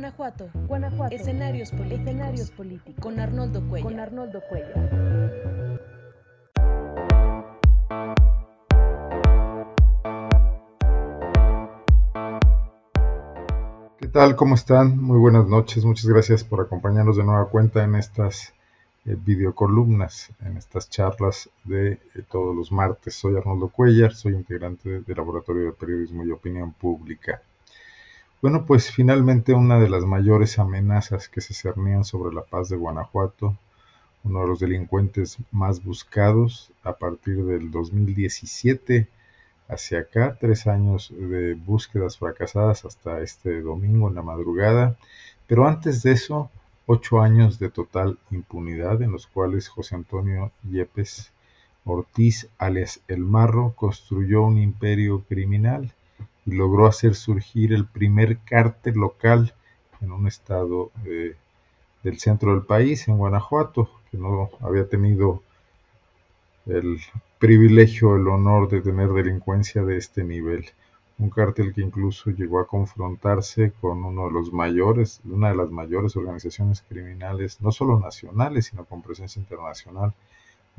Guanajuato. Guanajuato. Escenarios políticos. Escenarios políticos. Con Arnoldo Cuellar. Con Arnoldo Cuellar. ¿Qué tal? ¿Cómo están? Muy buenas noches. Muchas gracias por acompañarnos de nueva cuenta en estas eh, videocolumnas, en estas charlas de eh, todos los martes. Soy Arnoldo Cuellar, soy integrante del Laboratorio de Periodismo y Opinión Pública. Bueno, pues finalmente una de las mayores amenazas que se cernían sobre la paz de Guanajuato, uno de los delincuentes más buscados a partir del 2017 hacia acá, tres años de búsquedas fracasadas hasta este domingo en la madrugada, pero antes de eso, ocho años de total impunidad en los cuales José Antonio Yepes Ortiz, alias El Marro, construyó un imperio criminal y logró hacer surgir el primer cártel local en un estado eh, del centro del país, en Guanajuato, que no había tenido el privilegio, el honor de tener delincuencia de este nivel. Un cártel que incluso llegó a confrontarse con uno de los mayores, una de las mayores organizaciones criminales, no solo nacionales, sino con presencia internacional,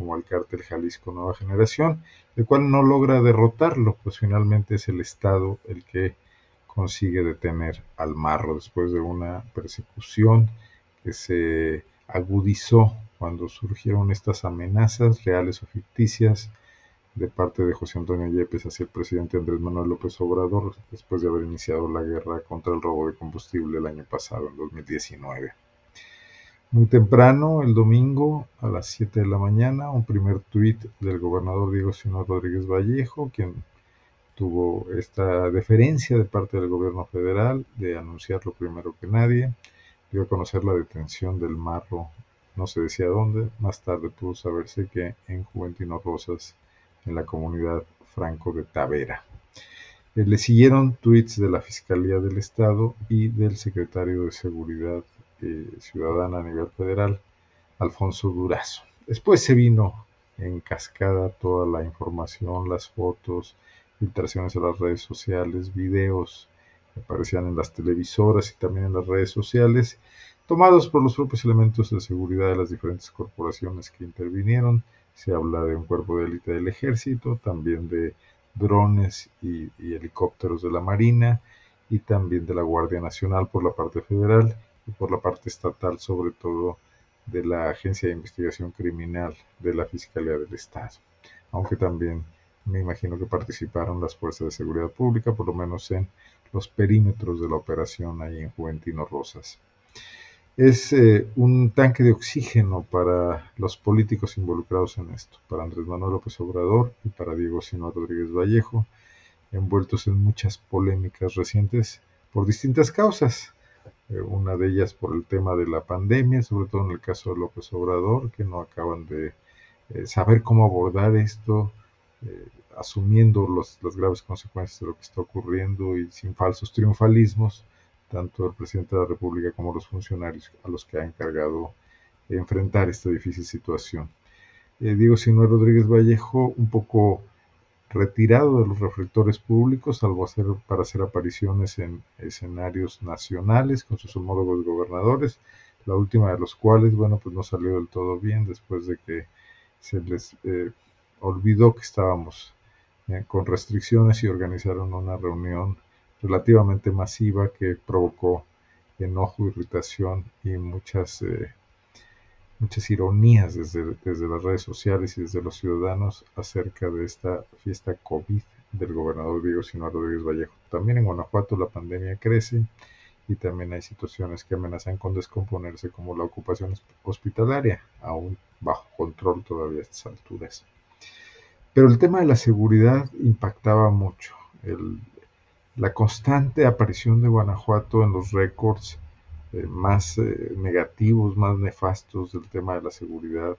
como el cártel Jalisco Nueva Generación, el cual no logra derrotarlo, pues finalmente es el Estado el que consigue detener al marro después de una persecución que se agudizó cuando surgieron estas amenazas reales o ficticias de parte de José Antonio Yepes hacia el presidente Andrés Manuel López Obrador después de haber iniciado la guerra contra el robo de combustible el año pasado, en 2019. Muy temprano, el domingo, a las 7 de la mañana, un primer tuit del gobernador Diego Sinó Rodríguez Vallejo, quien tuvo esta deferencia de parte del gobierno federal de anunciarlo primero que nadie, dio a conocer la detención del marro no se decía dónde, más tarde pudo saberse que en Juventino Rosas, en la comunidad Franco de Tavera. Eh, le siguieron tweets de la Fiscalía del Estado y del secretario de Seguridad eh, Ciudadana a nivel federal, Alfonso Durazo. Después se vino en cascada toda la información, las fotos, filtraciones a las redes sociales, videos que aparecían en las televisoras y también en las redes sociales tomados por los propios elementos de seguridad de las diferentes corporaciones que intervinieron. Se habla de un cuerpo de élite del ejército, también de drones y, helicópteros de la Marina y también de la Guardia Nacional por la parte federal por la parte estatal, sobre todo de la Agencia de Investigación Criminal de la Fiscalía del Estado. Aunque también me imagino que participaron las fuerzas de seguridad pública, por lo menos en los perímetros de la operación ahí en Juventino Rosas es eh, un tanque de oxígeno para los políticos involucrados en esto, para Andrés Manuel López Obrador y para Diego Sino Rodríguez Vallejo, envueltos en muchas polémicas recientes por distintas causas. Eh, una de ellas por el tema de la pandemia, sobre todo en el caso de López Obrador, que no acaban de eh, saber cómo abordar esto, asumiendo las graves consecuencias de lo que está ocurriendo y sin falsos triunfalismos tanto el presidente de la República como los funcionarios a los que ha encargado enfrentar esta difícil situación. Eh, Diego Sinue Rodríguez Vallejo, un poco retirado de los reflectores públicos, salvo hacer, para hacer apariciones en escenarios nacionales con sus homólogos gobernadores, la última de los cuales, bueno, pues no salió del todo bien después de que se les eh, olvidó que estábamos eh, con restricciones y organizaron una reunión relativamente masiva que provocó enojo, irritación y muchas, eh, muchas ironías desde, desde las redes sociales y desde los ciudadanos acerca de esta fiesta COVID del gobernador Diego Sinaloa Rodríguez Vallejo. También en Guanajuato la pandemia crece y también hay situaciones que amenazan con descomponerse como la ocupación hospitalaria, aún bajo control todavía a estas alturas. Pero el tema de la seguridad impactaba mucho. La constante aparición de Guanajuato en los récords eh, más eh, negativos, más nefastos del tema de la seguridad,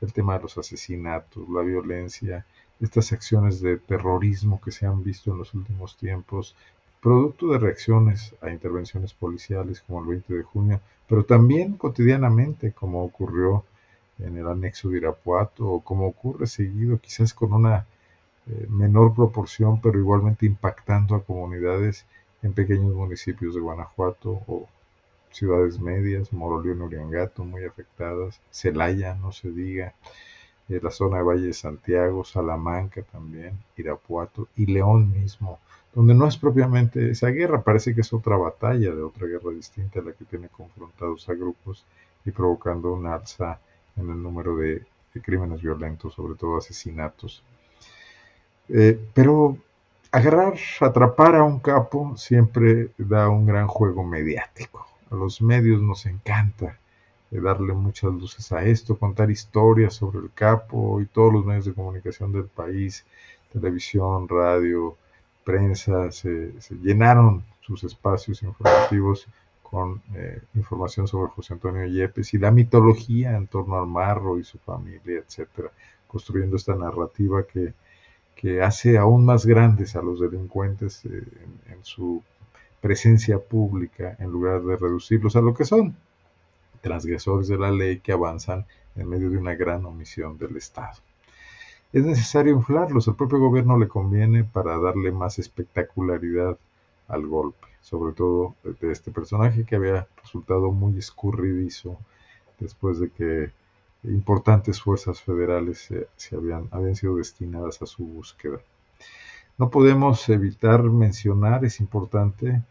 el tema de los asesinatos, la violencia, estas acciones de terrorismo que se han visto en los últimos tiempos, producto de reacciones a intervenciones policiales como el 20 de junio, pero también cotidianamente como ocurrió en el anexo de Irapuato o como ocurre seguido quizás con una eh, menor proporción, pero igualmente impactando a comunidades en pequeños municipios de Guanajuato o ciudades medias, Moroleón, Uriangato, muy afectadas, Celaya, no se diga, eh, la zona de Valle de Santiago, Salamanca también, Irapuato y León mismo, donde no es propiamente esa guerra, parece que es otra batalla de otra guerra distinta a la que tiene confrontados a grupos y provocando un alza en el número de, crímenes violentos, sobre todo asesinatos. Eh, pero agarrar, atrapar a un capo siempre da un gran juego mediático. A los medios nos encanta darle muchas luces a esto, contar historias sobre el capo y todos los medios de comunicación del país, televisión, radio, prensa, se, llenaron sus espacios informativos con eh, información sobre José Antonio Yepes y la mitología en torno al marro y su familia, etcétera, construyendo esta narrativa que, que hace aún más grandes a los delincuentes eh, en su presencia pública en lugar de reducirlos a lo que son, transgresores de la ley que avanzan en medio de una gran omisión del Estado. Es necesario inflarlos, al propio gobierno le conviene para darle más espectacularidad al golpe, sobre todo de este personaje que había resultado muy escurridizo después de que importantes fuerzas federales se, habían, habían sido destinadas a su búsqueda. No podemos evitar mencionar, es importante,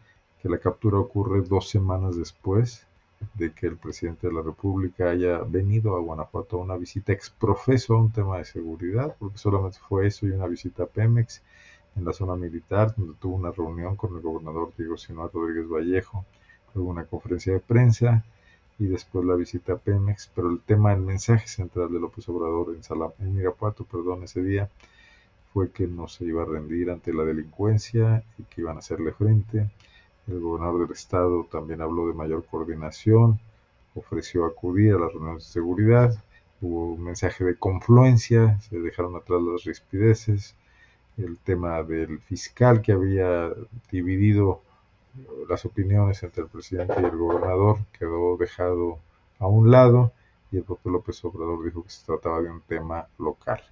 que la captura ocurre dos semanas después de que el presidente de la República haya venido a Guanajuato a una visita exprofeso a un tema de seguridad, porque solamente fue eso y una visita a Pemex en la zona militar, donde tuvo una reunión con el gobernador Diego Sinaloa Rodríguez Vallejo, luego una conferencia de prensa y después la visita a Pemex, pero el tema, el mensaje central de López Obrador en, Salam, en Irapuato, perdón, ese día, fue que no se iba a rendir ante la delincuencia y que iban a hacerle frente el gobernador del estado también habló de mayor coordinación, ofreció acudir a las reuniones de seguridad, hubo un mensaje de confluencia, se dejaron atrás las rispideces, el tema del fiscal que había dividido las opiniones entre el presidente y el gobernador quedó dejado a un lado y el propio López Obrador dijo que se trataba de un tema local.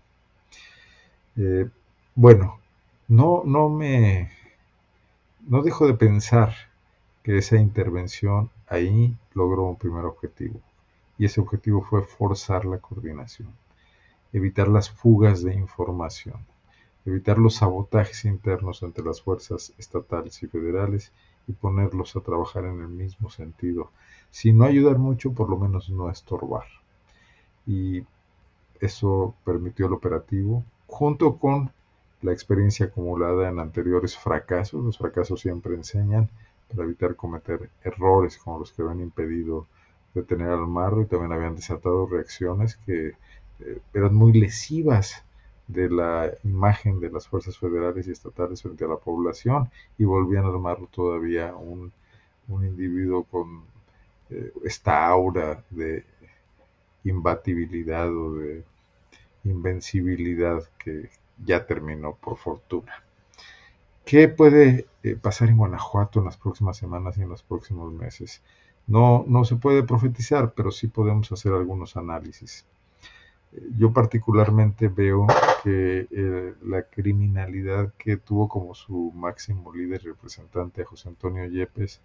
Eh, bueno, no, no me no dejo de pensar que esa intervención ahí logró un primer objetivo, y ese objetivo fue forzar la coordinación, evitar las fugas de información, evitar los sabotajes internos entre las fuerzas estatales y federales y ponerlos a trabajar en el mismo sentido, si no ayudar mucho, por lo menos no estorbar. Y eso permitió el operativo, junto con la experiencia acumulada en anteriores fracasos. Los fracasos siempre enseñan para evitar cometer errores como los que habían impedido detener al marro y también habían desatado reacciones que eh, eran muy lesivas de la imagen de las fuerzas federales y estatales frente a la población y volvían al marro todavía un, individuo con eh, esta aura de imbatibilidad o de invencibilidad que, ya terminó por fortuna. ¿Qué puede eh, pasar en Guanajuato en las próximas semanas y en los próximos meses? No, no se puede profetizar, pero sí podemos hacer algunos análisis. Yo particularmente veo que eh, la criminalidad que tuvo como su máximo líder representante a José Antonio Yepes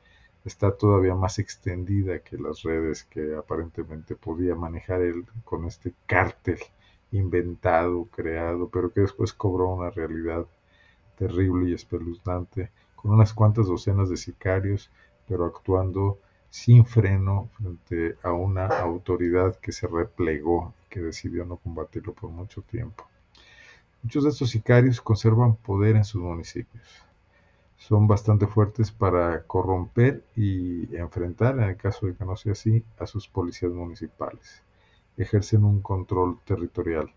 está todavía más extendida que las redes que aparentemente podía manejar él con este cártel inventado, creado, pero que después cobró una realidad terrible y espeluznante, con unas cuantas docenas de sicarios, pero actuando sin freno frente a una autoridad que se replegó, que decidió no combatirlo por mucho tiempo. Muchos de estos sicarios conservan poder en sus municipios. Son bastante fuertes para corromper y enfrentar, en el caso de que no sea así, a sus policías municipales ejercen un control territorial,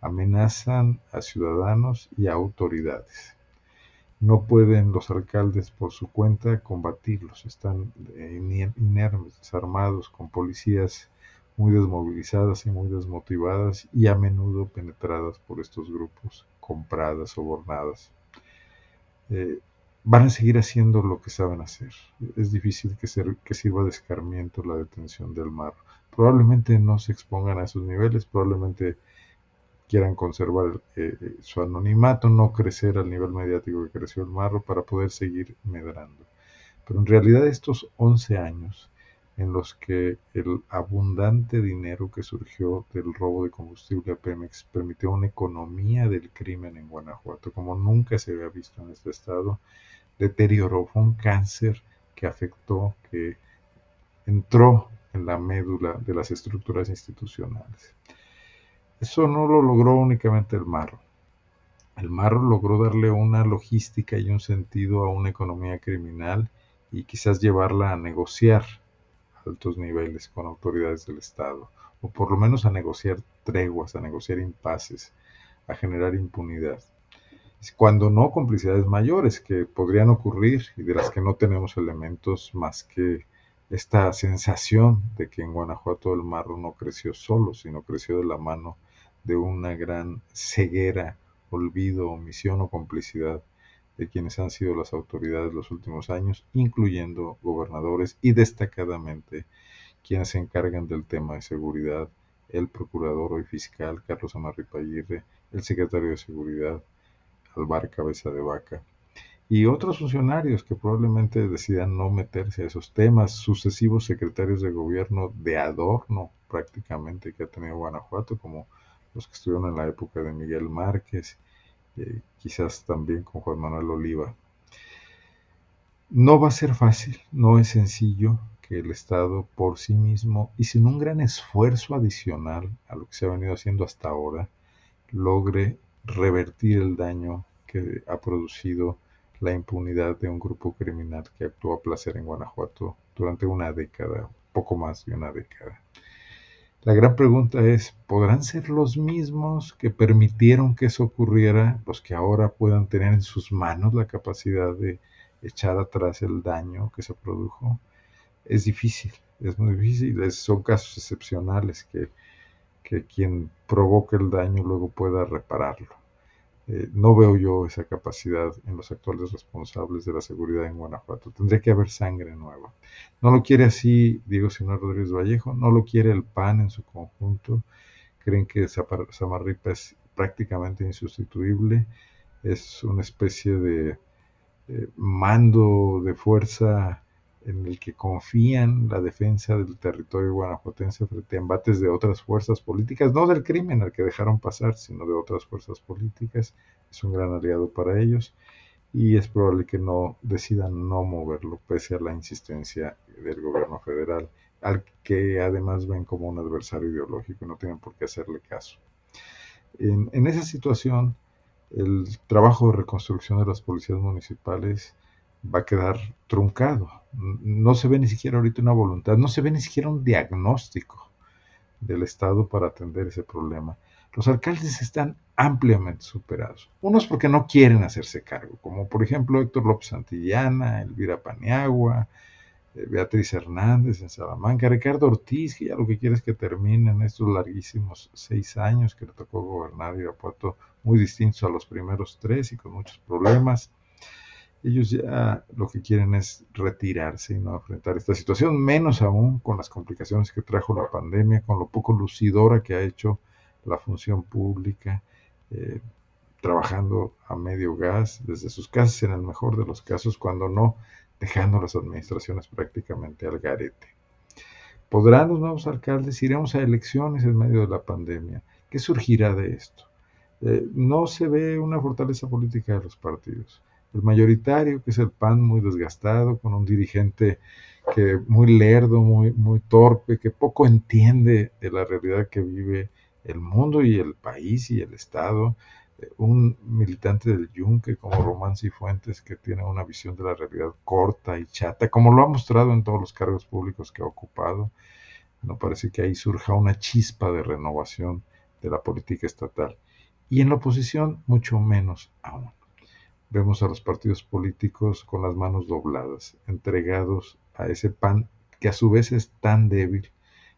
amenazan a ciudadanos y a autoridades. No pueden los alcaldes por su cuenta combatirlos, están inermes, desarmados, con policías muy desmovilizadas y muy desmotivadas y a menudo penetradas por estos grupos, compradas, sobornadas. Eh, van a seguir haciendo lo que saben hacer. Es difícil que, que sirva de escarmiento la detención del mar probablemente no se expongan a esos niveles, probablemente quieran conservar eh, eh, su anonimato, no crecer al nivel mediático que creció el marro para poder seguir medrando. Pero en realidad estos 11 años en los que el abundante dinero que surgió del robo de combustible a Pemex permitió una economía del crimen en Guanajuato como nunca se había visto en este estado, deterioró, fue un cáncer que afectó, que entró en la médula de las estructuras institucionales. Eso no lo logró únicamente el Marro. El Marro logró darle una logística y un sentido a una economía criminal y quizás llevarla a negociar altos niveles con autoridades del Estado, o por lo menos a negociar treguas, a negociar impases, a generar impunidad. Cuando no complicidades mayores que podrían ocurrir y de las que no tenemos elementos más que esta sensación de que en Guanajuato el marro no creció solo, sino creció de la mano de una gran ceguera, olvido, omisión o complicidad de quienes han sido las autoridades los últimos años, incluyendo gobernadores y destacadamente quienes se encargan del tema de seguridad, el procurador hoy fiscal Carlos Amarripa Aguirre, el secretario de Seguridad Alvar Cabeza de Vaca, y otros funcionarios que probablemente decidan no meterse a esos temas, sucesivos secretarios de gobierno de adorno prácticamente que ha tenido Guanajuato, como los que estuvieron en la época de Miguel Márquez, eh, quizás también con Juan Manuel Oliva. No va a ser fácil, no es sencillo que el Estado por sí mismo y sin un gran esfuerzo adicional a lo que se ha venido haciendo hasta ahora, logre revertir el daño que ha producido la impunidad de un grupo criminal que actuó a placer en Guanajuato durante una década, poco más de una década. La gran pregunta es, ¿podrán ser los mismos que permitieron que eso ocurriera los que ahora puedan tener en sus manos la capacidad de echar atrás el daño que se produjo? Es difícil, es muy difícil, son casos excepcionales que, que quien provoca el daño luego pueda repararlo. Eh, no veo yo esa capacidad en los actuales responsables de la seguridad en Guanajuato. Tendría que haber sangre nueva. No lo quiere así Diego Señor Rodríguez Vallejo, no lo quiere el PAN en su conjunto. Creen que Samarripa es prácticamente insustituible. Es una especie de eh, mando de fuerza en el que confían la defensa del territorio guanajuatense frente a embates de otras fuerzas políticas, no del crimen al que dejaron pasar, sino de otras fuerzas políticas. Es un gran aliado para ellos y es probable que no decidan no moverlo pese a la insistencia del gobierno federal, al que además ven como un adversario ideológico y no tienen por qué hacerle caso. En, en esa situación, el trabajo de reconstrucción de las policías municipales va a quedar truncado. No se ve ni siquiera ahorita una voluntad, no se ve ni siquiera un diagnóstico del Estado para atender ese problema. Los alcaldes están ampliamente superados. Unos porque no quieren hacerse cargo, como por ejemplo Héctor López Santillana, Elvira Paniagua, eh, Beatriz Hernández en Salamanca, Ricardo Ortiz, que ya lo que quiere es que terminen estos larguísimos seis años que le tocó gobernar Irapuato, muy distintos a los primeros tres y con muchos problemas ellos ya lo que quieren es retirarse y no enfrentar esta situación, menos aún con las complicaciones que trajo la pandemia, con lo poco lucidora que ha hecho la función pública, eh, trabajando a medio gas desde sus casas en el mejor de los casos, cuando no dejando las administraciones prácticamente al garete. ¿Podrán los nuevos alcaldes? Iremos a elecciones en medio de la pandemia. ¿Qué surgirá de esto? Eh, no se ve una fortaleza política de los partidos el mayoritario, que es el PAN muy desgastado, con un dirigente que muy lerdo, muy, muy torpe, que poco entiende de la realidad que vive el mundo y el país y el Estado, eh, un militante del Yunque como Román Cifuentes que tiene una visión de la realidad corta y chata, como lo ha mostrado en todos los cargos públicos que ha ocupado. No parece que ahí surja una chispa de renovación de la política estatal. Y en la oposición, mucho menos aún vemos a los partidos políticos con las manos dobladas, entregados a ese pan que a su vez es tan débil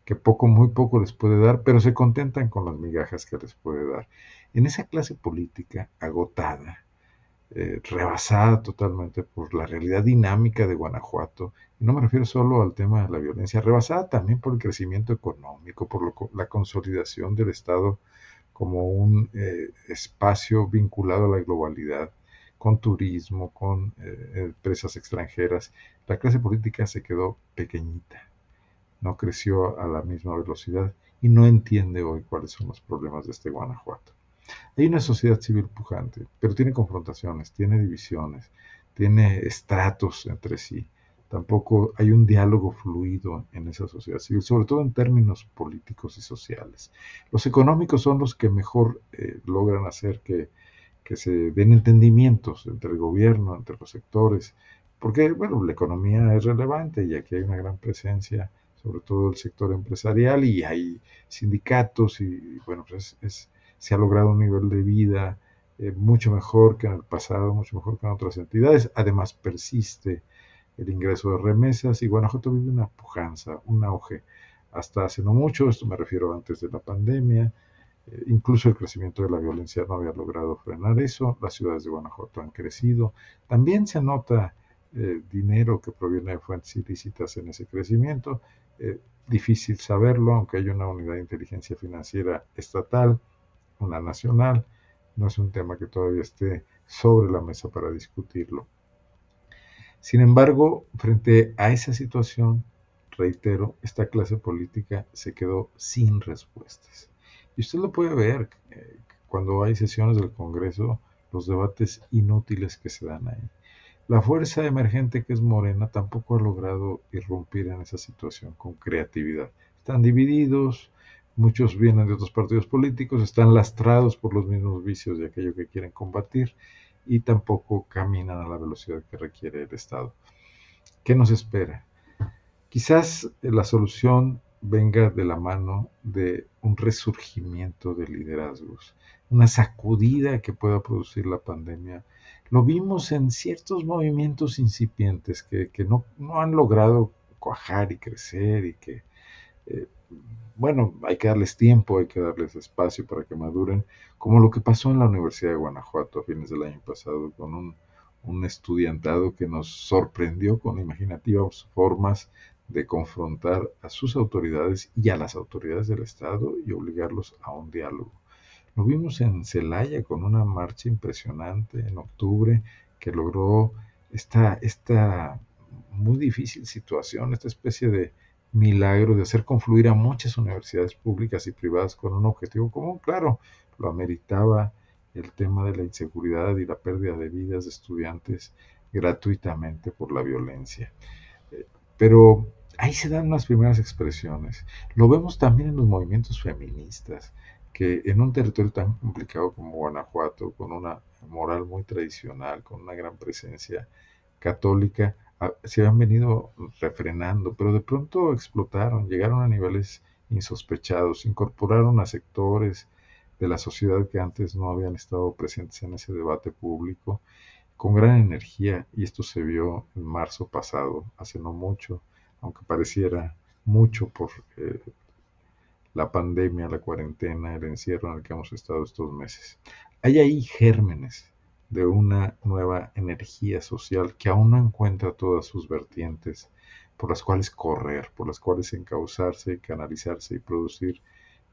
que poco, muy poco les puede dar, pero se contentan con las migajas que les puede dar. En esa clase política agotada, eh, rebasada totalmente por la realidad dinámica de Guanajuato, y no me refiero solo al tema de la violencia, rebasada también por el crecimiento económico, por la consolidación del Estado como un eh, espacio vinculado a la globalidad, con turismo, con eh, empresas extranjeras, la clase política se quedó pequeñita. no creció a la misma velocidad y no entiende hoy cuáles son los problemas de este Guanajuato. Hay una sociedad civil pujante, pero tiene confrontaciones, tiene divisiones, tiene estratos entre sí. Tampoco hay un diálogo fluido en esa sociedad civil, sobre todo en términos políticos y sociales. Los económicos son los que mejor eh, logran hacer que, que se den entendimientos entre el gobierno, entre los sectores, porque, bueno, la economía es relevante y aquí hay una gran presencia, sobre todo el sector empresarial, y hay sindicatos y, bueno, pues se ha logrado un nivel de vida eh, mucho mejor que en el pasado, mucho mejor que en otras entidades. Además, persiste el ingreso de remesas y Guanajuato vive una pujanza, un auge. Hasta hace no mucho, esto me refiero antes de la pandemia, incluso el crecimiento de la violencia no había logrado frenar eso. Las ciudades de Guanajuato han crecido. También se nota eh, dinero que proviene de fuentes ilícitas en ese crecimiento. Eh, difícil saberlo, aunque hay una unidad de inteligencia financiera estatal, una nacional, no es un tema que todavía esté sobre la mesa para discutirlo. Sin embargo, frente a esa situación, reitero, esta clase política se quedó sin respuestas. Y usted lo puede ver eh, cuando hay sesiones del Congreso, los debates inútiles que se dan ahí. La fuerza emergente que es Morena tampoco ha logrado irrumpir en esa situación con creatividad. Están divididos, muchos vienen de otros partidos políticos, están lastrados por los mismos vicios de aquello que quieren combatir y tampoco caminan a la velocidad que requiere el Estado. ¿Qué nos espera? Quizás la solución venga de la mano de un resurgimiento de liderazgos, una sacudida que pueda producir la pandemia. Lo vimos en ciertos movimientos incipientes que, no, han logrado cuajar y crecer y que, eh, bueno, hay que darles tiempo, hay que darles espacio para que maduren, como lo que pasó en la Universidad de Guanajuato a fines del año pasado con un, un estudiantado que nos sorprendió con imaginativas formas de confrontar a sus autoridades y a las autoridades del Estado y obligarlos a un diálogo. Lo vimos en Celaya con una marcha impresionante en octubre que logró esta, esta muy difícil situación, esta especie de milagro de hacer confluir a muchas universidades públicas y privadas con un objetivo común. Claro, lo ameritaba el tema de la inseguridad y la pérdida de vidas de estudiantes gratuitamente por la violencia. Eh, pero ahí se dan las primeras expresiones. Lo vemos también en los movimientos feministas que en un territorio tan complicado como Guanajuato, con una moral muy tradicional, con una gran presencia católica, ah, se han venido refrenando, pero de pronto explotaron, llegaron a niveles insospechados, incorporaron a sectores de la sociedad que antes no habían estado presentes en ese debate público con gran energía y esto se vio en marzo pasado, hace no mucho, aunque pareciera mucho por eh, la pandemia, la cuarentena, el encierro en el que hemos estado estos meses. Hay ahí gérmenes de una nueva energía social que aún no encuentra todas sus vertientes por las cuales correr, por las cuales encauzarse, canalizarse y producir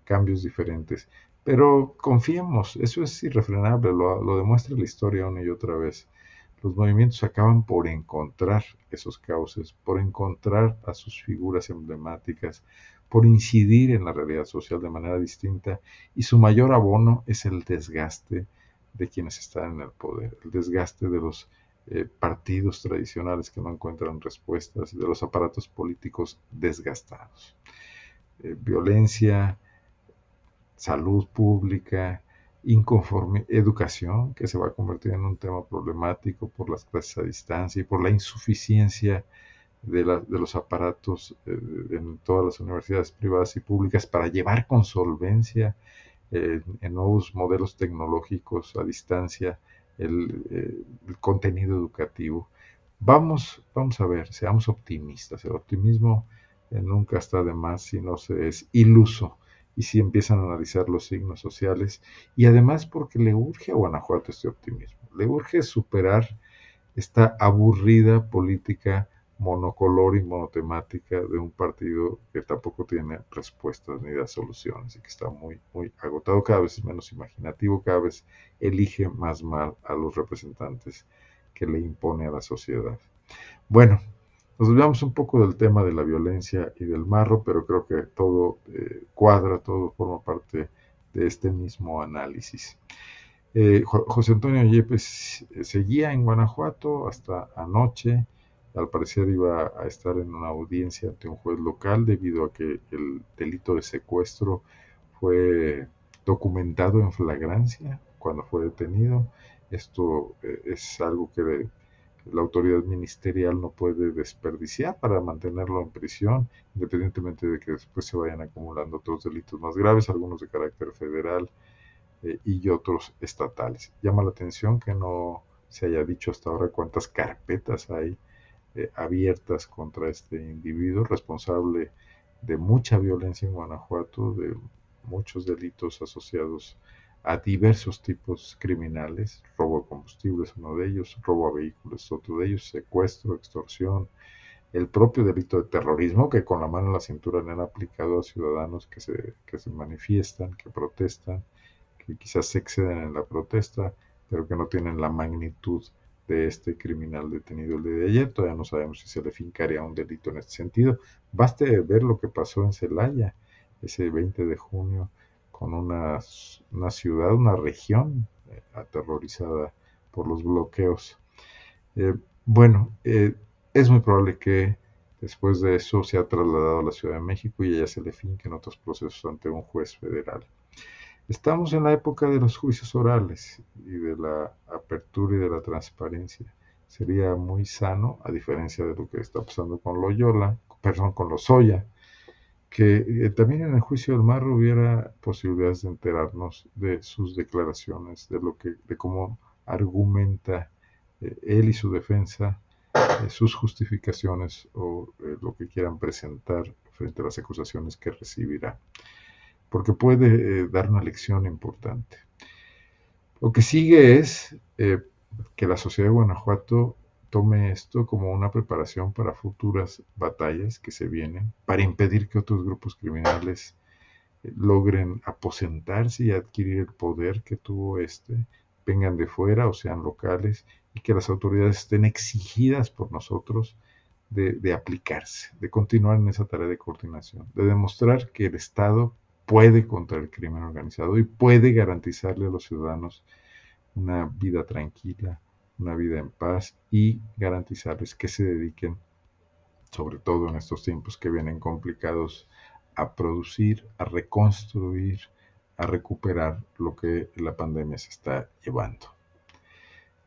cambios diferentes. Pero confiemos, eso es irrefrenable, lo, lo demuestra la historia una y otra vez. Los movimientos acaban por encontrar esos cauces, por encontrar a sus figuras emblemáticas, por incidir en la realidad social de manera distinta y su mayor abono es el desgaste de quienes están en el poder, el desgaste de los eh, partidos tradicionales que no encuentran respuestas, de los aparatos políticos desgastados. Eh, violencia, salud pública, inconforme, educación, que se va a convertir en un tema problemático por las clases a distancia y por la insuficiencia de, los aparatos eh, en todas las universidades privadas y públicas para llevar con solvencia eh, en nuevos modelos tecnológicos a distancia el, eh, contenido educativo. Vamos, vamos a ver, seamos optimistas. El optimismo nunca está de más si no se es iluso y si empiezan a analizar los signos sociales y además porque le urge a Guanajuato este optimismo, le urge superar esta aburrida política monocolor y monotemática de un partido que tampoco tiene respuestas ni da soluciones y que está muy, muy agotado, cada vez es menos imaginativo, cada vez elige más mal a los representantes que le impone a la sociedad. Bueno, Nos olvidamos un poco del tema de la violencia y del marro, pero creo que todo eh, cuadra, todo forma parte de este mismo análisis. Eh, José Antonio Yepes eh, seguía en Guanajuato hasta anoche. Al parecer iba a estar en una audiencia ante un juez local debido a que el delito de secuestro fue documentado en flagrancia cuando fue detenido. Esto es algo que la autoridad ministerial no puede desperdiciar para mantenerlo en prisión, independientemente de que después se vayan acumulando otros delitos más graves, algunos de carácter federal eh, y otros estatales. Llama la atención que no se haya dicho hasta ahora cuántas carpetas hay eh, abiertas contra este individuo responsable de mucha violencia en Guanajuato, de muchos delitos asociados a diversos tipos criminales, robo de combustible es uno de ellos, robo a vehículos otro de ellos, secuestro, extorsión, el propio delito de terrorismo que con la mano en la cintura le han aplicado a ciudadanos que se, que se manifiestan, que protestan, que quizás se exceden en la protesta, pero que no tienen la magnitud de este criminal detenido el día de ayer. Todavía no sabemos si se le fincaría un delito en este sentido. Baste ver lo que pasó en Celaya ese 20 de junio con una, ciudad, una región eh, aterrorizada por los bloqueos. Eh, bueno, eh, es muy probable que después de eso se ha trasladado a la Ciudad de México y ella se le finquen otros procesos ante un juez federal. Estamos en la época de los juicios orales y de la apertura y de la transparencia. Sería muy sano, a diferencia de lo que está pasando con Loyola, perdón, con Lozoya, que eh, también en el juicio del Marro hubiera posibilidades de enterarnos de sus declaraciones, de lo que, de cómo argumenta eh, él y su defensa, eh, sus justificaciones o lo que quieran presentar frente a las acusaciones que recibirá, porque puede dar una lección importante. Lo que sigue es que la sociedad de Guanajuato tome esto como una preparación para futuras batallas que se vienen, para impedir que otros grupos criminales eh, logren aposentarse y adquirir el poder que tuvo este, vengan de fuera o sean locales, y que las autoridades estén exigidas por nosotros de, de, aplicarse, de continuar en esa tarea de coordinación, de demostrar que el Estado puede contra el crimen organizado y puede garantizarle a los ciudadanos una vida tranquila, una vida en paz y garantizarles que se dediquen, sobre todo en estos tiempos que vienen complicados, a producir, a reconstruir, a recuperar lo que la pandemia se está llevando.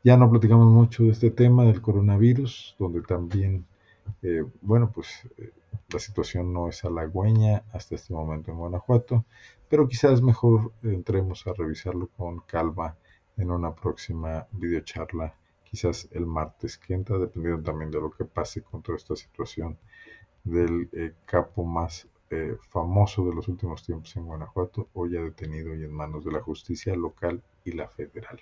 Ya no platicamos mucho de este tema del coronavirus, donde también, eh, bueno, pues eh, la situación no es halagüeña hasta este momento en Guanajuato, pero quizás mejor entremos a revisarlo con calma en una próxima videocharla, quizás el martes que entra, dependiendo también de lo que pase con toda esta situación del eh, capo más eh, famoso de los últimos tiempos en Guanajuato, hoy ya detenido y en manos de la justicia local y la federal.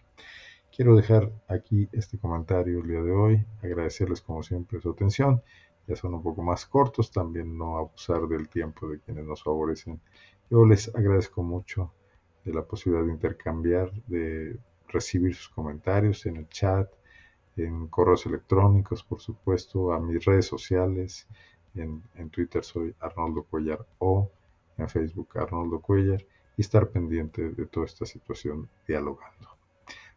Quiero dejar aquí este comentario el día de hoy, agradecerles como siempre su atención, ya son un poco más cortos, también no abusar del tiempo de quienes nos favorecen. Yo les agradezco mucho de la posibilidad de intercambiar, de recibir sus comentarios en el chat, en correos electrónicos, por supuesto, a mis redes sociales. En, Twitter soy Arnoldo Cuellar o en Facebook Arnoldo Cuellar y estar pendiente de toda esta situación dialogando.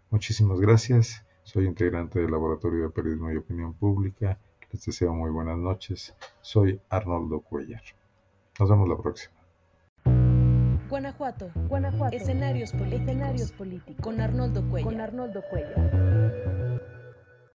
Muchísimas gracias. Soy integrante del Laboratorio de Periodismo y Opinión Pública. Les deseo muy buenas noches. Soy Arnoldo Cuellar. Nos vemos la próxima. Guanajuato. Guanajuato. Escenarios políticos. Escenarios políticos. Con Arnoldo Cuellar. Con Arnoldo Cuellar.